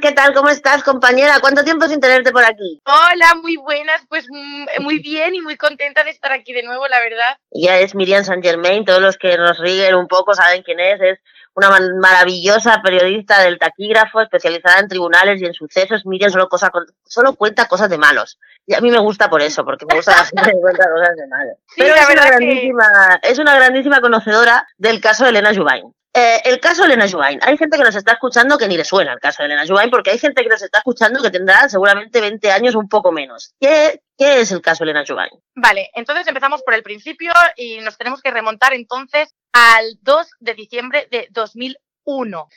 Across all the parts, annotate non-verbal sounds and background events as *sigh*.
¿qué tal? ¿Cómo estás, compañera? ¿Cuánto tiempo sin tenerte por aquí? Hola, muy buenas, pues mm, muy bien y muy contenta de estar aquí de nuevo, la verdad. Ya es Miriam San Germain, todos los que nos ríen un poco saben quién es, es una maravillosa periodista del taquígrafo, especializada en tribunales y en sucesos. Miriam solo, cosa, solo cuenta cosas de malos. Y a mí me gusta por eso, porque me gusta *laughs* la gente que cuenta cosas de malos. Pero es una, grandísima, es una grandísima conocedora del caso de Elena Jubain. Eh, el caso de Elena Jubain. Hay gente que nos está escuchando que ni le suena el caso de Elena Jubain, porque hay gente que nos está escuchando que tendrá seguramente 20 años, un poco menos. ¿Qué, qué es el caso de Elena Jubain? Vale, entonces empezamos por el principio y nos tenemos que remontar entonces al 2 de diciembre de 2001.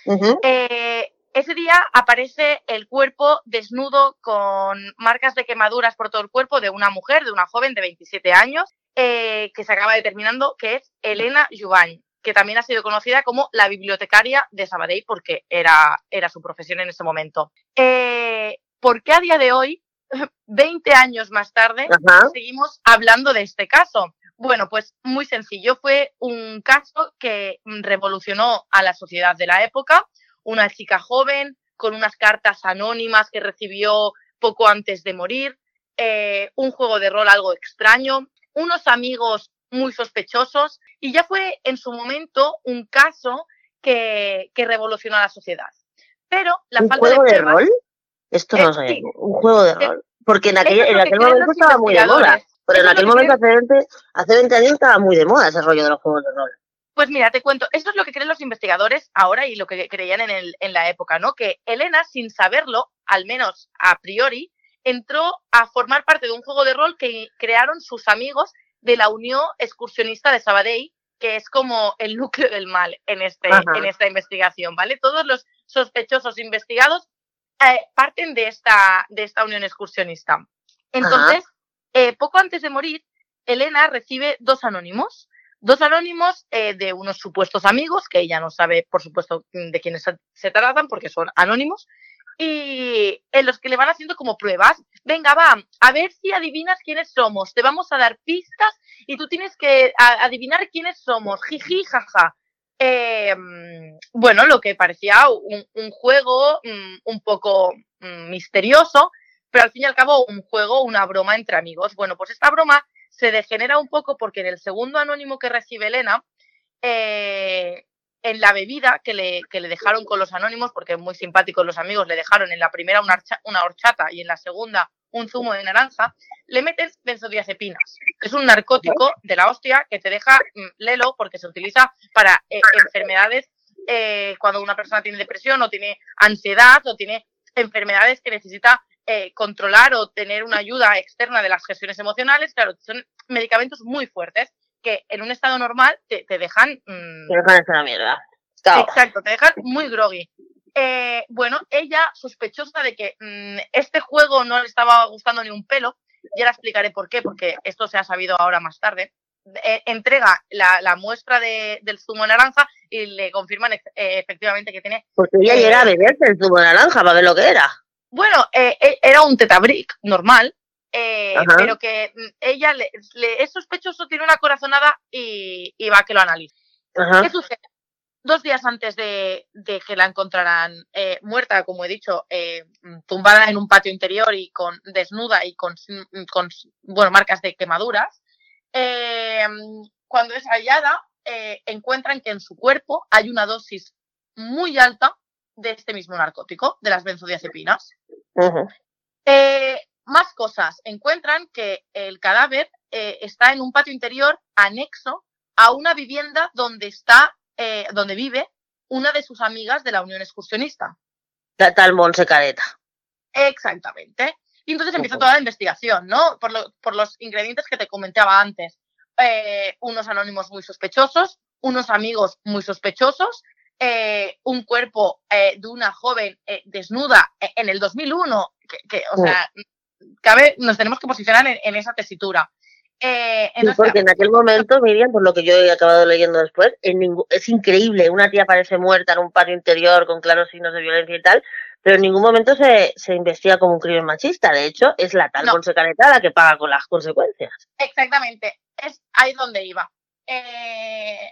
eh, ese día aparece el cuerpo desnudo con marcas de quemaduras por todo el cuerpo de una mujer, de una joven de 27 años, eh, que se acaba determinando que es Elena Jubain que también ha sido conocida como la bibliotecaria de Sabadell porque era, era su profesión en ese momento. Eh, ¿Por qué a día de hoy, *laughs* 20 años más tarde, seguimos hablando de este caso? Bueno, pues muy sencillo. Fue un caso que revolucionó a la sociedad de la época. Una chica joven con unas cartas anónimas que recibió poco antes de morir, eh, un juego de rol algo extraño, unos amigos muy sospechosos y ya fue en su momento un caso que, que revolucionó a la sociedad. Pero la ¿Un falta juego de, de rol? Esto no sé, sí. un juego de rol. Porque en aquel, en aquel momento estaba muy de moda. Pero en aquel momento, hace 20, hace 20 años, estaba muy de moda ese rollo de los juegos de rol. Pues mira, te cuento, esto es lo que creen los investigadores ahora y lo que creían en, el, en la época, ¿no? Que Elena, sin saberlo, al menos a priori, entró a formar parte de un juego de rol que crearon sus amigos de la Unión Excursionista de Sabadell, que es como el núcleo del mal en, este, en esta investigación, ¿vale? Todos los sospechosos investigados eh, parten de esta, de esta Unión Excursionista. Entonces, eh, poco antes de morir, Elena recibe dos anónimos, dos anónimos eh, de unos supuestos amigos, que ella no sabe, por supuesto, de quiénes se tratan, porque son anónimos, y en los que le van haciendo como pruebas. Venga, va, a ver si adivinas quiénes somos. Te vamos a dar pistas y tú tienes que adivinar quiénes somos. Jiji, jaja. Eh, bueno, lo que parecía un, un juego mm, un poco mm, misterioso, pero al fin y al cabo un juego, una broma entre amigos. Bueno, pues esta broma se degenera un poco porque en el segundo anónimo que recibe Elena, eh, en la bebida que le, que le dejaron con los anónimos, porque muy simpáticos los amigos, le dejaron en la primera una, horchata y en la segunda un zumo de naranja, le meten benzodiazepinas. Es un narcótico de la hostia que te deja mm, lelo porque se utiliza para eh, enfermedades eh, cuando una persona tiene depresión o tiene ansiedad o tiene enfermedades que necesita eh, controlar o tener una ayuda externa de las gestiones emocionales. Claro, son medicamentos muy fuertes que en un estado normal te, te dejan... Mmm, te dejan una mierda. Exacto, te dejan muy groggy. Eh, bueno, ella sospechosa de que mmm, este juego no le estaba gustando ni un pelo, ya la explicaré por qué, porque esto se ha sabido ahora más tarde, eh, entrega la, la muestra de, del zumo naranja y le confirman eh, efectivamente que tiene... Porque ella eh, llega a beberse el zumo naranja para ver lo que era. Bueno, eh, era un tetabric normal, eh, pero que mm, ella le, le, es sospechoso, tiene una corazonada y, y va a que lo analice. Ajá. ¿Qué sucede? Dos días antes de, de que la encontraran eh, muerta, como he dicho, eh, tumbada en un patio interior y con desnuda y con, con bueno, marcas de quemaduras, cuando es hallada, encuentran que en su cuerpo hay una dosis muy alta de este mismo narcótico, de las benzodiazepinas. Eh, más cosas. Encuentran que el cadáver eh, está en un patio interior anexo a una vivienda donde está, eh, donde vive una de sus amigas de la Unión Excursionista. La tal Monse Careta. Exactamente. Y entonces empieza toda la investigación, ¿no? Por, lo, por los ingredientes que te comentaba antes. Eh, unos anónimos muy sospechosos, unos amigos muy sospechosos, eh, un cuerpo eh, de una joven desnuda en el 2001, que, que o sea, cabe, nos tenemos que posicionar en, en esa tesitura. Eh, sí, porque en aquel momento, Miriam, por lo que yo he acabado leyendo después, en es increíble, una tía parece muerta en un patio interior con claros signos de violencia y tal, pero en ningún momento se, se investiga como un crimen machista, de hecho, es la tal no. Caneta la que paga con las consecuencias. Exactamente, es ahí donde iba. Eh,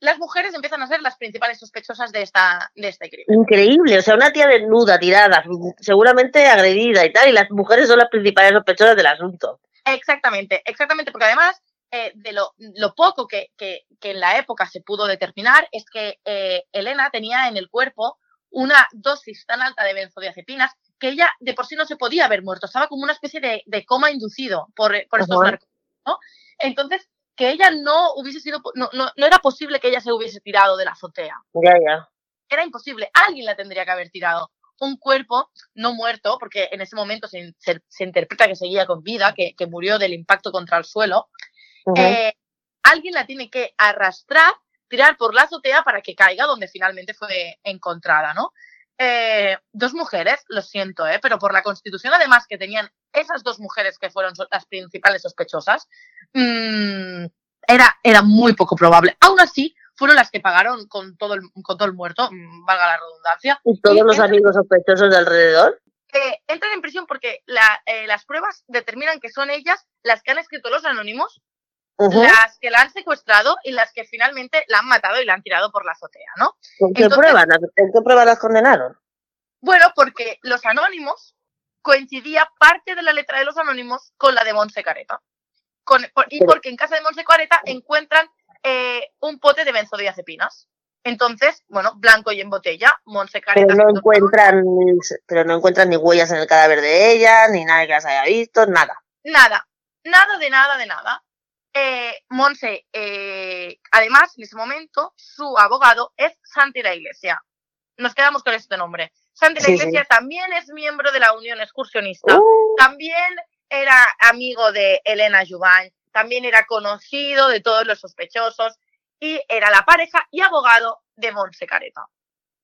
las mujeres empiezan a ser las principales sospechosas de, esta, de este crimen. Increíble, o sea, una tía desnuda, tirada, seguramente agredida y tal, y las mujeres son las principales sospechosas del asunto. Exactamente, exactamente, porque además eh, de lo, lo poco que, que, que, en la época se pudo determinar es que eh, Elena tenía en el cuerpo una dosis tan alta de benzodiazepinas que ella de por sí no se podía haber muerto, estaba como una especie de, de coma inducido por, por estos narcóticos, ¿no? Entonces, que ella no hubiese sido, no, no, no, era posible que ella se hubiese tirado de la azotea. Ya, ya. Era imposible, alguien la tendría que haber tirado. Un cuerpo no muerto, porque en ese momento se, se, se interpreta que seguía con vida, que, que, murió del impacto contra el suelo. Uh -huh. eh, alguien la tiene que arrastrar, tirar por la azotea para que caiga donde finalmente fue encontrada, ¿no? Eh, dos mujeres, lo siento, ¿eh? pero por la constitución además que tenían esas dos mujeres que fueron las principales sospechosas, mmm, era, era muy poco probable. Aún así, fueron las que pagaron con todo el, con todo el muerto, mm, valga la redundancia. ¿Y todos y los entran, amigos sospechosos de alrededor? Eh, entran en prisión porque la, eh, las pruebas determinan que son ellas las que han escrito los anónimos, uh -huh. las que la han secuestrado y las que finalmente la han matado y la han tirado por la azotea, ¿no? ¿En qué pruebas? ¿En qué pruebas las condenaron? Bueno, porque los anónimos coincidía parte de la letra de los anónimos con la de Monse Careta. Con, por, y porque en casa de Monse Careta encuentran eh, un pote de benzodiazepinas. Entonces, bueno, blanco y en botella, Monse Careta. Pero no encuentran, pero no encuentran ni huellas en el cadáver de ella, ni nada que las haya visto, nada. Nada, nada de nada de nada. Eh, Monse, eh, además, en ese momento, su abogado es Santi la Iglesia. Nos quedamos con este nombre. Santi la sí, Iglesia sí. también es miembro de la Unión Excursionista. Uh. También era amigo de Elena Jubán. También era conocido de todos los sospechosos. Y era la pareja y abogado de Monse Careta.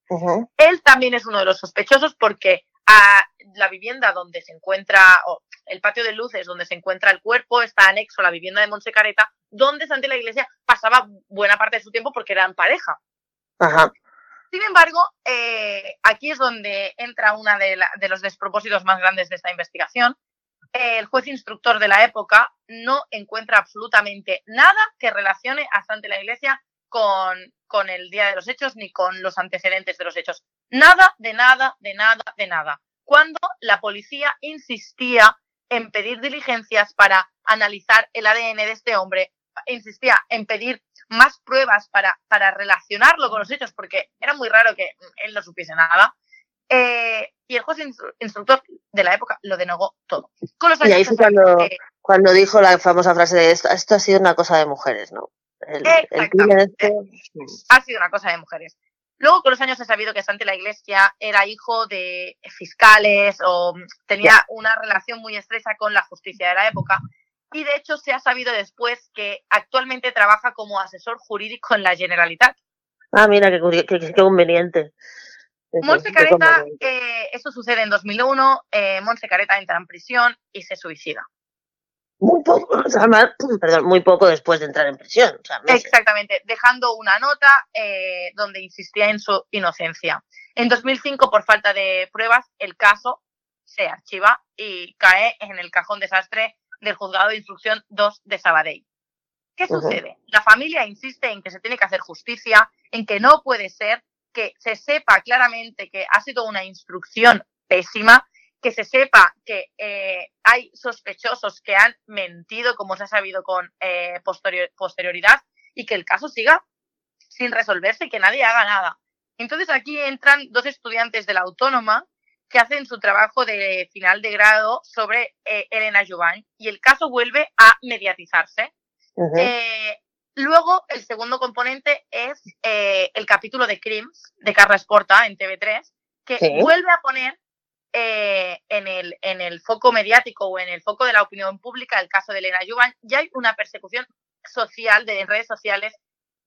Uh -huh. Él también es uno de los sospechosos porque a la vivienda donde se encuentra, o el patio de luces donde se encuentra el cuerpo, está anexo a la vivienda de Monse Careta, donde Santi la Iglesia pasaba buena parte de su tiempo porque eran pareja. Ajá. Sin embargo, eh, aquí es donde entra uno de, de, los despropósitos más grandes de esta investigación. El juez instructor de la época no encuentra absolutamente nada que relacione a Santi la Iglesia con el día de los hechos ni con los antecedentes de los hechos. Nada, de nada, de nada, de nada. Cuando la policía insistía en pedir diligencias para analizar el ADN de este hombre, insistía en pedir más pruebas para, para relacionarlo con los hechos, porque era muy raro que él no supiese nada. Eh, y el juez instructor de la época lo denegó todo. Con los y ahí fue cuando, cuando dijo la famosa frase de esto, esto ha sido una cosa de mujeres, ¿no? El, el este... Ha sido una cosa de mujeres. Luego, con los años he sabido que Santi la Iglesia era hijo de fiscales o tenía una relación muy estrecha con la justicia de la época. Y de hecho, se ha sabido después que actualmente trabaja como asesor jurídico en la Generalitat. Ah, mira, qué, qué, qué conveniente. Monse Careta, eh, eso sucede en 2001. Eh, Monse Careta entra en prisión y se suicida muy poco, o sea, perdón, muy poco después de entrar en prisión. O sea, Exactamente, dejando una nota eh, donde insistía en su inocencia. En 2005, por falta de pruebas, el caso se archiva y cae en el cajón desastre del juzgado de instrucción 2 de Sabadell. ¿Qué uh -huh. sucede? La familia insiste en que se tiene que hacer justicia, en que no puede ser que se sepa claramente que ha sido una instrucción pésima que se sepa que eh, hay sospechosos que han mentido, como se ha sabido con eh, posterior, posterioridad, y que el caso siga sin resolverse y que nadie haga nada. Entonces aquí entran dos estudiantes de la autónoma que hacen su trabajo de final de grado sobre eh, Elena Jovan y el caso vuelve a mediatizarse. Uh -huh. luego, el segundo componente es el capítulo de Crims de Carla Porta en TV3, que vuelve a poner eh, en, el, en el foco mediático o en el foco de la opinión pública el caso de Elena Yuban, ya hay una persecución social de redes sociales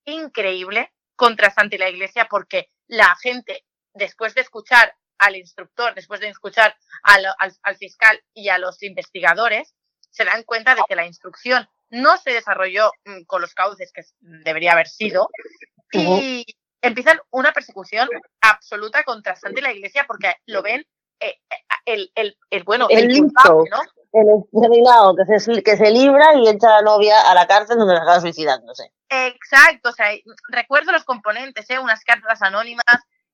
increíble contra Santi la Iglesia porque la gente, después de escuchar al instructor, después de escuchar al, al, al fiscal y a los investigadores, se dan cuenta de que la instrucción no se desarrolló mm, con los cauces que debería haber sido y empiezan una persecución absoluta contra Santi la Iglesia porque lo ven eh, el, el, el, bueno, el, el listo, culpable, ¿no? el que se, que se libra y echa a la novia a la cárcel donde la acaba suicidándose. Exacto, o sea, recuerdo los componentes, ¿eh? unas cartas anónimas,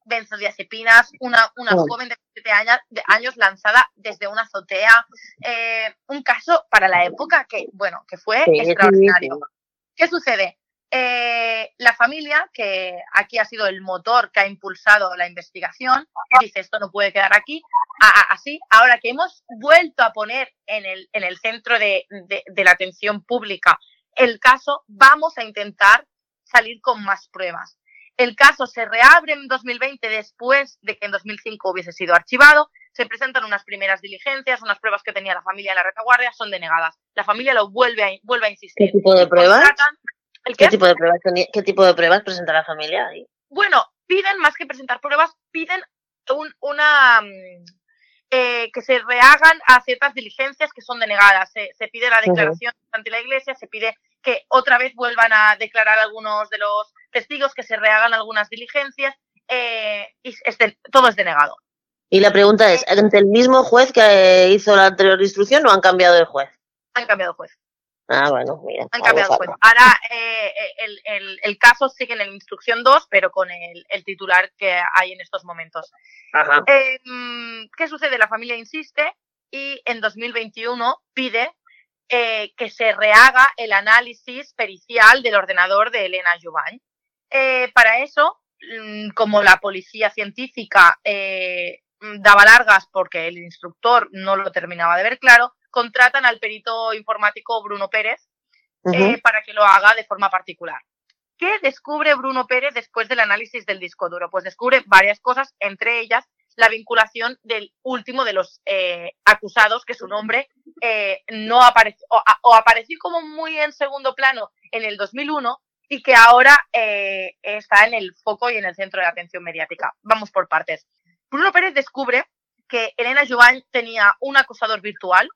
benzodiazepinas, una, una joven de 7 años, de años lanzada desde una azotea, eh, un caso para la época que, bueno, que fue extraordinario. ¿Qué sucede? Eh, la familia, que aquí ha sido el motor que ha impulsado la investigación, dice esto no puede quedar aquí, así, ahora que hemos vuelto a poner en el, en el centro de, de la atención pública el caso, vamos a intentar salir con más pruebas. El caso se reabre en 2020 después de que en 2005 hubiese sido archivado. Se presentan unas primeras diligencias, unas pruebas que tenía la familia en la retaguardia son denegadas. La familia lo vuelve a, vuelve a insistir. ¿Qué tipo de pruebas? qué? tipo de pruebas ¿Qué tipo de pruebas presenta la familia ahí? Bueno, piden más que presentar pruebas, piden una mm, eh, que se rehagan a ciertas diligencias que son denegadas. Se, pide la declaración ante la Iglesia, se pide que otra vez vuelvan a declarar algunos de los testigos, que se rehagan algunas diligencias, eh, y todo es denegado. Y la pregunta es, ¿entre el mismo juez que hizo la anterior instrucción o han cambiado de juez? Han cambiado de juez. Ah, bueno, mira. Han cambiado de juez. Ahora eh, el, caso sigue en la instrucción 2, pero con el, titular que hay en estos momentos. Em, ¿Qué sucede? La familia insiste y en 2021 pide eh, que se rehaga el análisis pericial del ordenador de Elena Jubany. Eh, para eso, mm, como la policía científica eh, daba largas porque el instructor no lo terminaba de ver claro, contratan al perito informático Bruno Pérez para que lo haga de forma particular. ¿Qué descubre Bruno Pérez después del análisis del disco duro? Pues descubre varias cosas, entre ellas la vinculación del último de los eh, acusados, que su nombre eh, no apareció, o, apareció como muy en segundo plano en el 2001 y que ahora eh, está en el foco y en el centro de atención mediática. Vamos por partes. Bruno Pérez descubre que Elena Joan tenía un acosador virtual,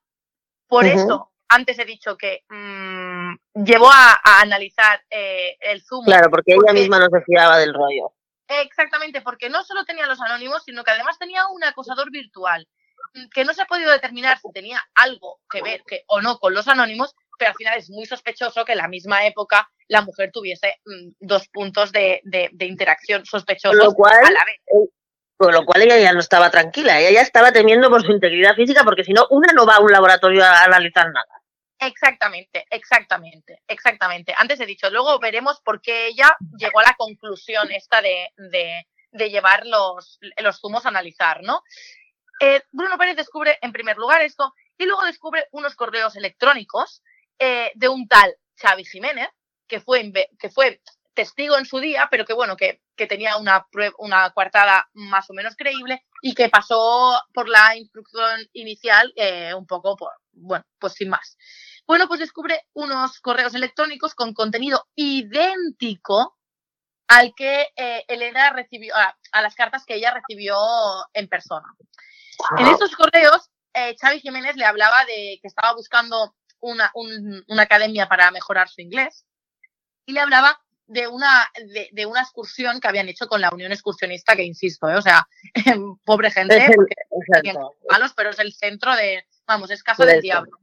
por eso antes he dicho que mmm, llevó a, analizar eh, el Zoom. Claro, porque, ella misma no se fiaba del rollo. Exactamente, porque no solo tenía los anónimos, sino que además tenía un acosador virtual, mm, que no se ha podido determinar si tenía algo que ver que, o no con los anónimos, pero al final es muy sospechoso que en la misma época la mujer tuviese mm, dos puntos de, interacción sospechosos a la vez. Con lo cual ella ya no estaba tranquila, ella ya estaba temiendo por su integridad física, porque si no, una no va a un laboratorio a analizar nada. Exactamente, exactamente, exactamente. Antes he dicho, luego veremos por qué ella llegó a la conclusión esta de, de, llevar los, los, zumos a analizar, ¿no? Eh, Bruno Pérez descubre en primer lugar esto y luego descubre unos correos electrónicos eh, de un tal Xavi Jiménez, que fue, que fue testigo en su día, pero que bueno, que, que tenía una, una coartada más o menos creíble y que pasó por la instrucción inicial eh, un poco por, bueno, pues sin más. Bueno, pues descubre unos correos electrónicos con contenido idéntico al que eh, Elena recibió, a, las cartas que ella recibió en persona. En estos correos, eh, Xavi Jiménez le hablaba de que estaba buscando una, una academia para mejorar su inglés y le hablaba de una, de, una excursión que habían hecho con la Unión Excursionista, que insisto, ¿eh? o sea, *laughs* pobre gente, malos, pero es el centro de, vamos, es casa del diablo.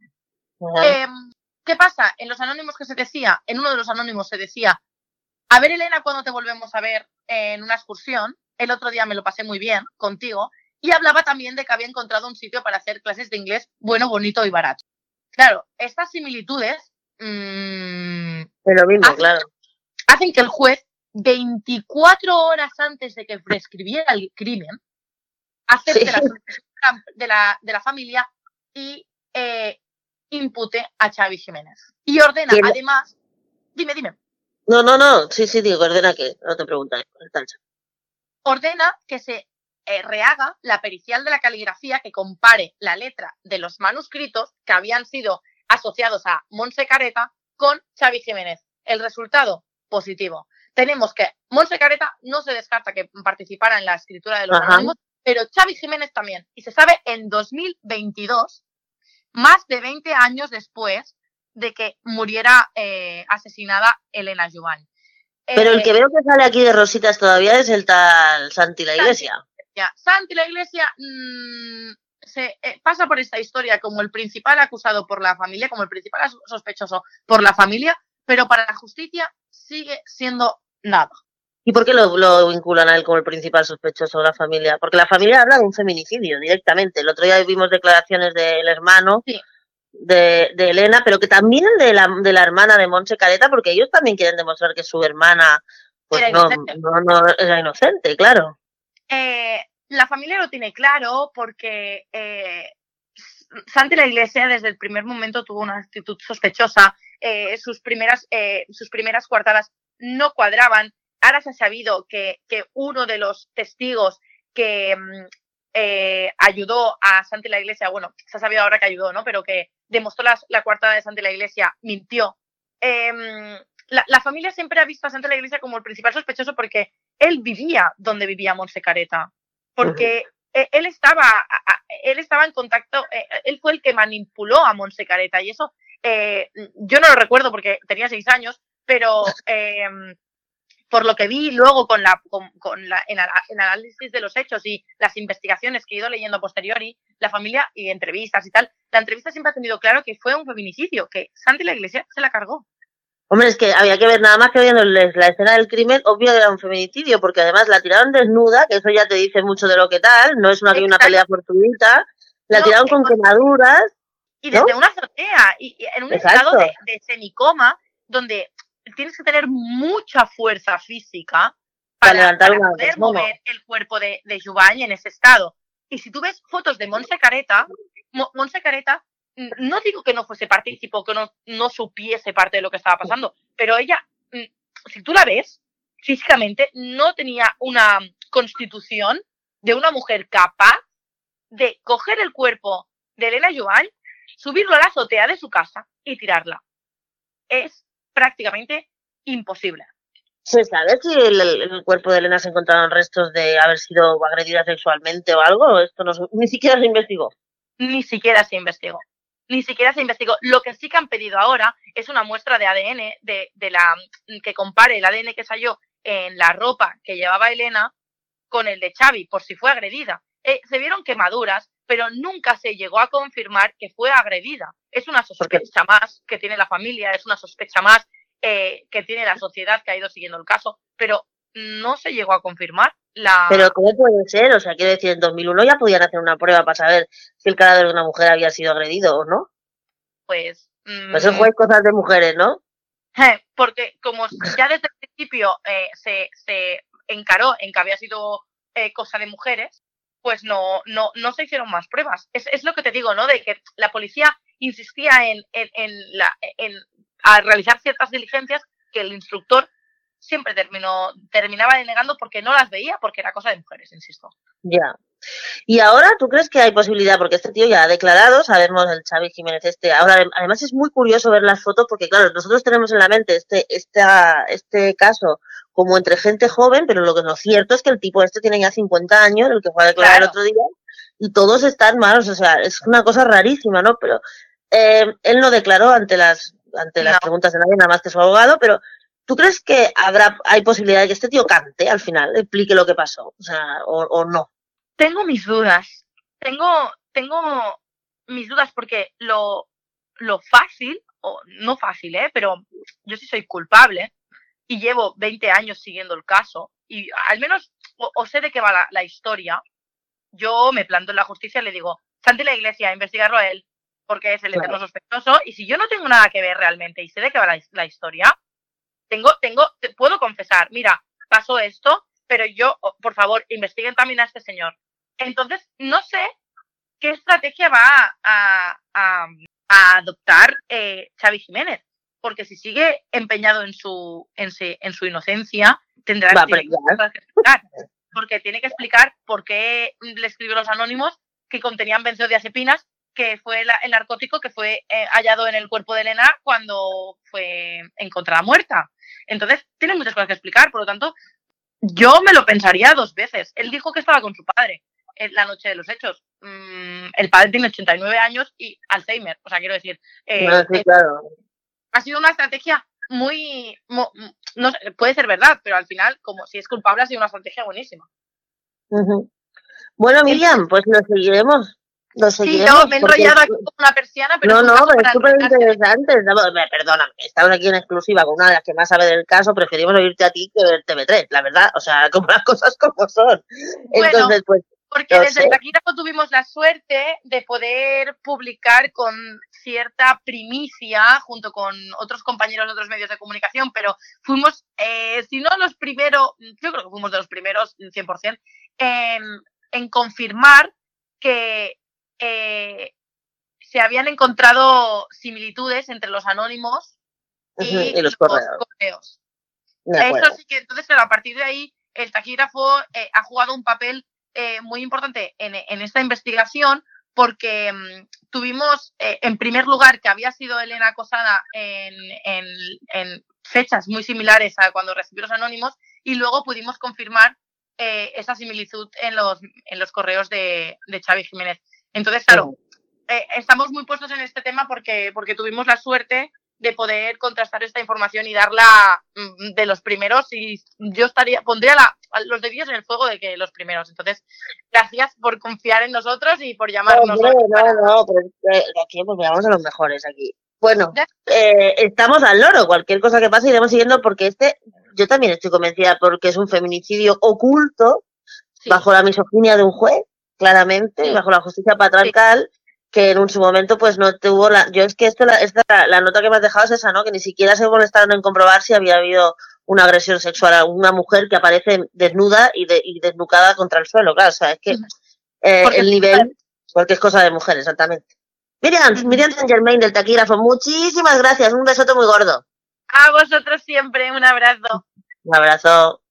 Em, ¿Qué pasa? En los anónimos que se decía, en uno de los anónimos se decía, a ver Elena, cuando te volvemos a ver en una excursión, el otro día me lo pasé muy bien contigo, y hablaba también de que había encontrado un sitio para hacer clases de inglés bueno, bonito y barato. Claro, estas similitudes... Mmm, pero mismo, claro hacen que el juez, 24 horas antes de que prescribiera el crimen, acepte la de la, de la familia y eh, impute a Xavi Jiménez. Y ordena, además, dime, dime. No, no, no, sí, sí, digo, ordena que, no te preguntas. Ordena que se eh, rehaga la pericial de la caligrafía que compare la letra de los manuscritos que habían sido asociados a Monse Careta con Xavi Jiménez. El resultado, positivo. Tenemos que Monse Careta no se descarta que participara en la escritura de los anónimos, pero Xavi Jiménez también. Y se sabe en 2022, más de 20 años después de que muriera eh, asesinada Elena Juan. Pero el que eh, veo que sale aquí de rositas todavía es el tal Santi la Iglesia. Santi, la Iglesia, mm, se eh, pasa por esta historia como el principal acusado por la familia, como el principal sospechoso por la familia, pero para la justicia sigue siendo nada. ¿Y por qué lo, vinculan a él como el principal sospechoso de la familia? Porque la familia habla de un feminicidio directamente. El otro día vimos declaraciones del hermano de, Elena, pero que también de la, de la hermana de Monse Careta, porque ellos también quieren demostrar que su hermana pues era no, inocente. no, era inocente, claro. Eh, la familia lo tiene claro porque eh, Santi la Iglesia desde el primer momento tuvo una actitud sospechosa. Eh, sus, primeras, eh, sus primeras coartadas no cuadraban ahora se ha sabido que, uno de los testigos que mm, ayudó a Santi la Iglesia, bueno, se ha sabido ahora que ayudó, ¿no? Pero que demostró la, la cuartada de Santi la Iglesia, mintió. Em, la, familia siempre ha visto a Santi la Iglesia como el principal sospechoso porque él vivía donde vivía Monse Careta. Porque e, él estaba, él estaba en contacto, e, él fue el que manipuló a Monse Careta y eso eh, yo no lo recuerdo porque tenía seis años, pero *laughs* em, por lo que vi luego con la, con, la en, análisis de los hechos y las investigaciones que he ido leyendo posteriori, la familia y entrevistas y tal, la entrevista siempre ha tenido claro que fue un feminicidio, que Santi la Iglesia se la cargó. Hombre, es que había que ver nada más que viendo la escena del crimen, obvio que era un feminicidio, porque además la tiraron desnuda, que eso ya te dice mucho de lo que tal, no es una, una pelea fortuita, la tiraron con quemaduras. Y desde una azotea, y, en un estado de, de semicoma, donde tienes que tener mucha fuerza física para, levantar poder mover el cuerpo de, de en ese estado. Y si tú ves fotos de Monse Careta, Monse Careta, no digo que no fuese partícipo, que no, no supiese parte de lo que estaba pasando, pero ella, si tú la ves, físicamente no tenía una constitución de una mujer capaz de coger el cuerpo de Elena Joan, subirlo a la azotea de su casa y tirarla. Es prácticamente imposible. ¿Se sabe si el, el, cuerpo de Elena se encontraron restos de haber sido agredida sexualmente o algo? Esto no, ni siquiera se investigó. Ni siquiera se investigó. Ni siquiera se investigó. Lo que sí que han pedido ahora es una muestra de ADN de, de la que compare el ADN que salió en la ropa que llevaba Elena con el de Xavi, por si fue agredida. Eh, se vieron quemaduras, pero nunca se llegó a confirmar que fue agredida. Es una sospecha más que tiene la familia, es una sospecha más eh, que tiene la sociedad que ha ido siguiendo el caso, pero no se llegó a confirmar. La... Pero ¿cómo puede ser? O sea, quiero decir, en 2001 ya podían hacer una prueba para saber si el cadáver de una mujer había sido agredido o no. Pues... pues eso fue cosas de mujeres, ¿no? Porque como ya desde el principio eh, se, se encaró en que había sido cosa de mujeres, pues no, no, no se hicieron más pruebas. Es, es lo que te digo, ¿no? De que la policía insistía en, en, en, la, en a realizar ciertas diligencias que el instructor siempre terminó, terminaba denegando porque no las veía, porque era cosa de mujeres, insisto. Ya. Y ahora, ¿tú crees que hay posibilidad? Porque este tío ya ha declarado, sabemos el Xavi Jiménez este. Ahora, además es muy curioso ver las fotos porque, claro, nosotros tenemos en la mente este, esta, este caso como entre gente joven, pero lo que no es cierto es que el tipo este tiene ya 50 años, el que fue a declarar el otro día, y todos están malos, o sea, es una cosa rarísima, ¿no? Pero eh, él no declaró ante las ante las preguntas de nadie, nada más que su abogado, pero ¿tú crees que habrá hay posibilidad de que este tío cante al final, explique lo que pasó, o sea, o, no? Tengo mis dudas, tengo, tengo mis dudas porque lo, lo fácil, o no fácil, ¿eh? pero yo sí soy culpable y llevo 20 años siguiendo el caso y al menos o, sé de qué va la, historia, yo me planto en la justicia y le digo, Santi la iglesia, investigarlo a él, porque es el eterno sospechoso, y si yo no tengo nada que ver realmente y sé de qué va la, historia, tengo, tengo, puedo confesar, mira, pasó esto, pero yo, por favor, investiguen también a este señor. Entonces, no sé qué estrategia va a, a, adoptar eh, Xavi Jiménez, porque si sigue empeñado en su, en, en su inocencia, tendrá que explicar, porque tiene que explicar por qué le escribió los anónimos que contenían benzodiazepinas que fue el narcótico que fue eh, hallado en el cuerpo de Elena cuando fue encontrada muerta. Entonces, tiene muchas cosas que explicar, por lo tanto, yo me lo pensaría dos veces. Él dijo que estaba con su padre en la noche de los hechos. Mm, el padre tiene 89 años y Alzheimer, o sea, quiero decir, eh, eh, ha sido una estrategia muy, no sé, puede ser verdad, pero al final, como si es culpable, ha sido una estrategia buenísima. Bueno, Miriam, pues lo seguiremos lo Sí, yo me he enrollado aquí con una persiana, pero... No, no, pero es súper interesante. Perdóname, estamos aquí en exclusiva con una de las que más sabe del caso, preferimos oírte a ti que ver TV3, la verdad. O sea, *laughs* como las cosas como son. Entonces, pues... Porque desde el taquígrafo tuvimos la suerte de poder publicar con cierta primicia junto con otros compañeros de otros medios de comunicación, pero fuimos, eh, si no los primeros, yo creo que fuimos de los primeros 100%, en, en confirmar que eh, se habían encontrado similitudes entre los anónimos *laughs* y, los, correos. Eso sí que, entonces, a partir de ahí, el taquígrafo eh, ha jugado un papel eh, muy importante en, esta investigación porque mm, tuvimos, en primer lugar, que había sido Elena acosada en, en, fechas muy similares a cuando recibió los anónimos y luego pudimos confirmar esa similitud en los, en los correos de, de Xavi Jiménez. Entonces, claro, eh, estamos muy puestos en este tema porque, porque tuvimos la suerte de poder contrastar esta información y darla mm, de los primeros y yo estaría pondría la, los dedillos en el fuego de que los primeros. Entonces gracias por confiar en nosotros y por llamarnos no, no, no, pero aquí pues llamamos a los mejores aquí. Bueno eh, estamos al loro cualquier cosa que pase iremos siguiendo porque este yo también estoy convencida porque es un feminicidio oculto bajo la misoginia de un juez claramente, bajo la justicia patriarcal, que en su momento pues no tuvo la... Yo es que esto, la, esta, la nota que me has dejado es esa, ¿no? Que ni siquiera se molestaron en comprobar si había habido una agresión sexual a una mujer que aparece desnuda y, de, y desnucada contra el suelo, claro, o sea, es que eh, el nivel, porque es cosa de mujer, exactamente. Miriam, Miriam Saint Germain del taquígrafo, muchísimas gracias, un besote muy gordo. A vosotros siempre, un abrazo. Un abrazo.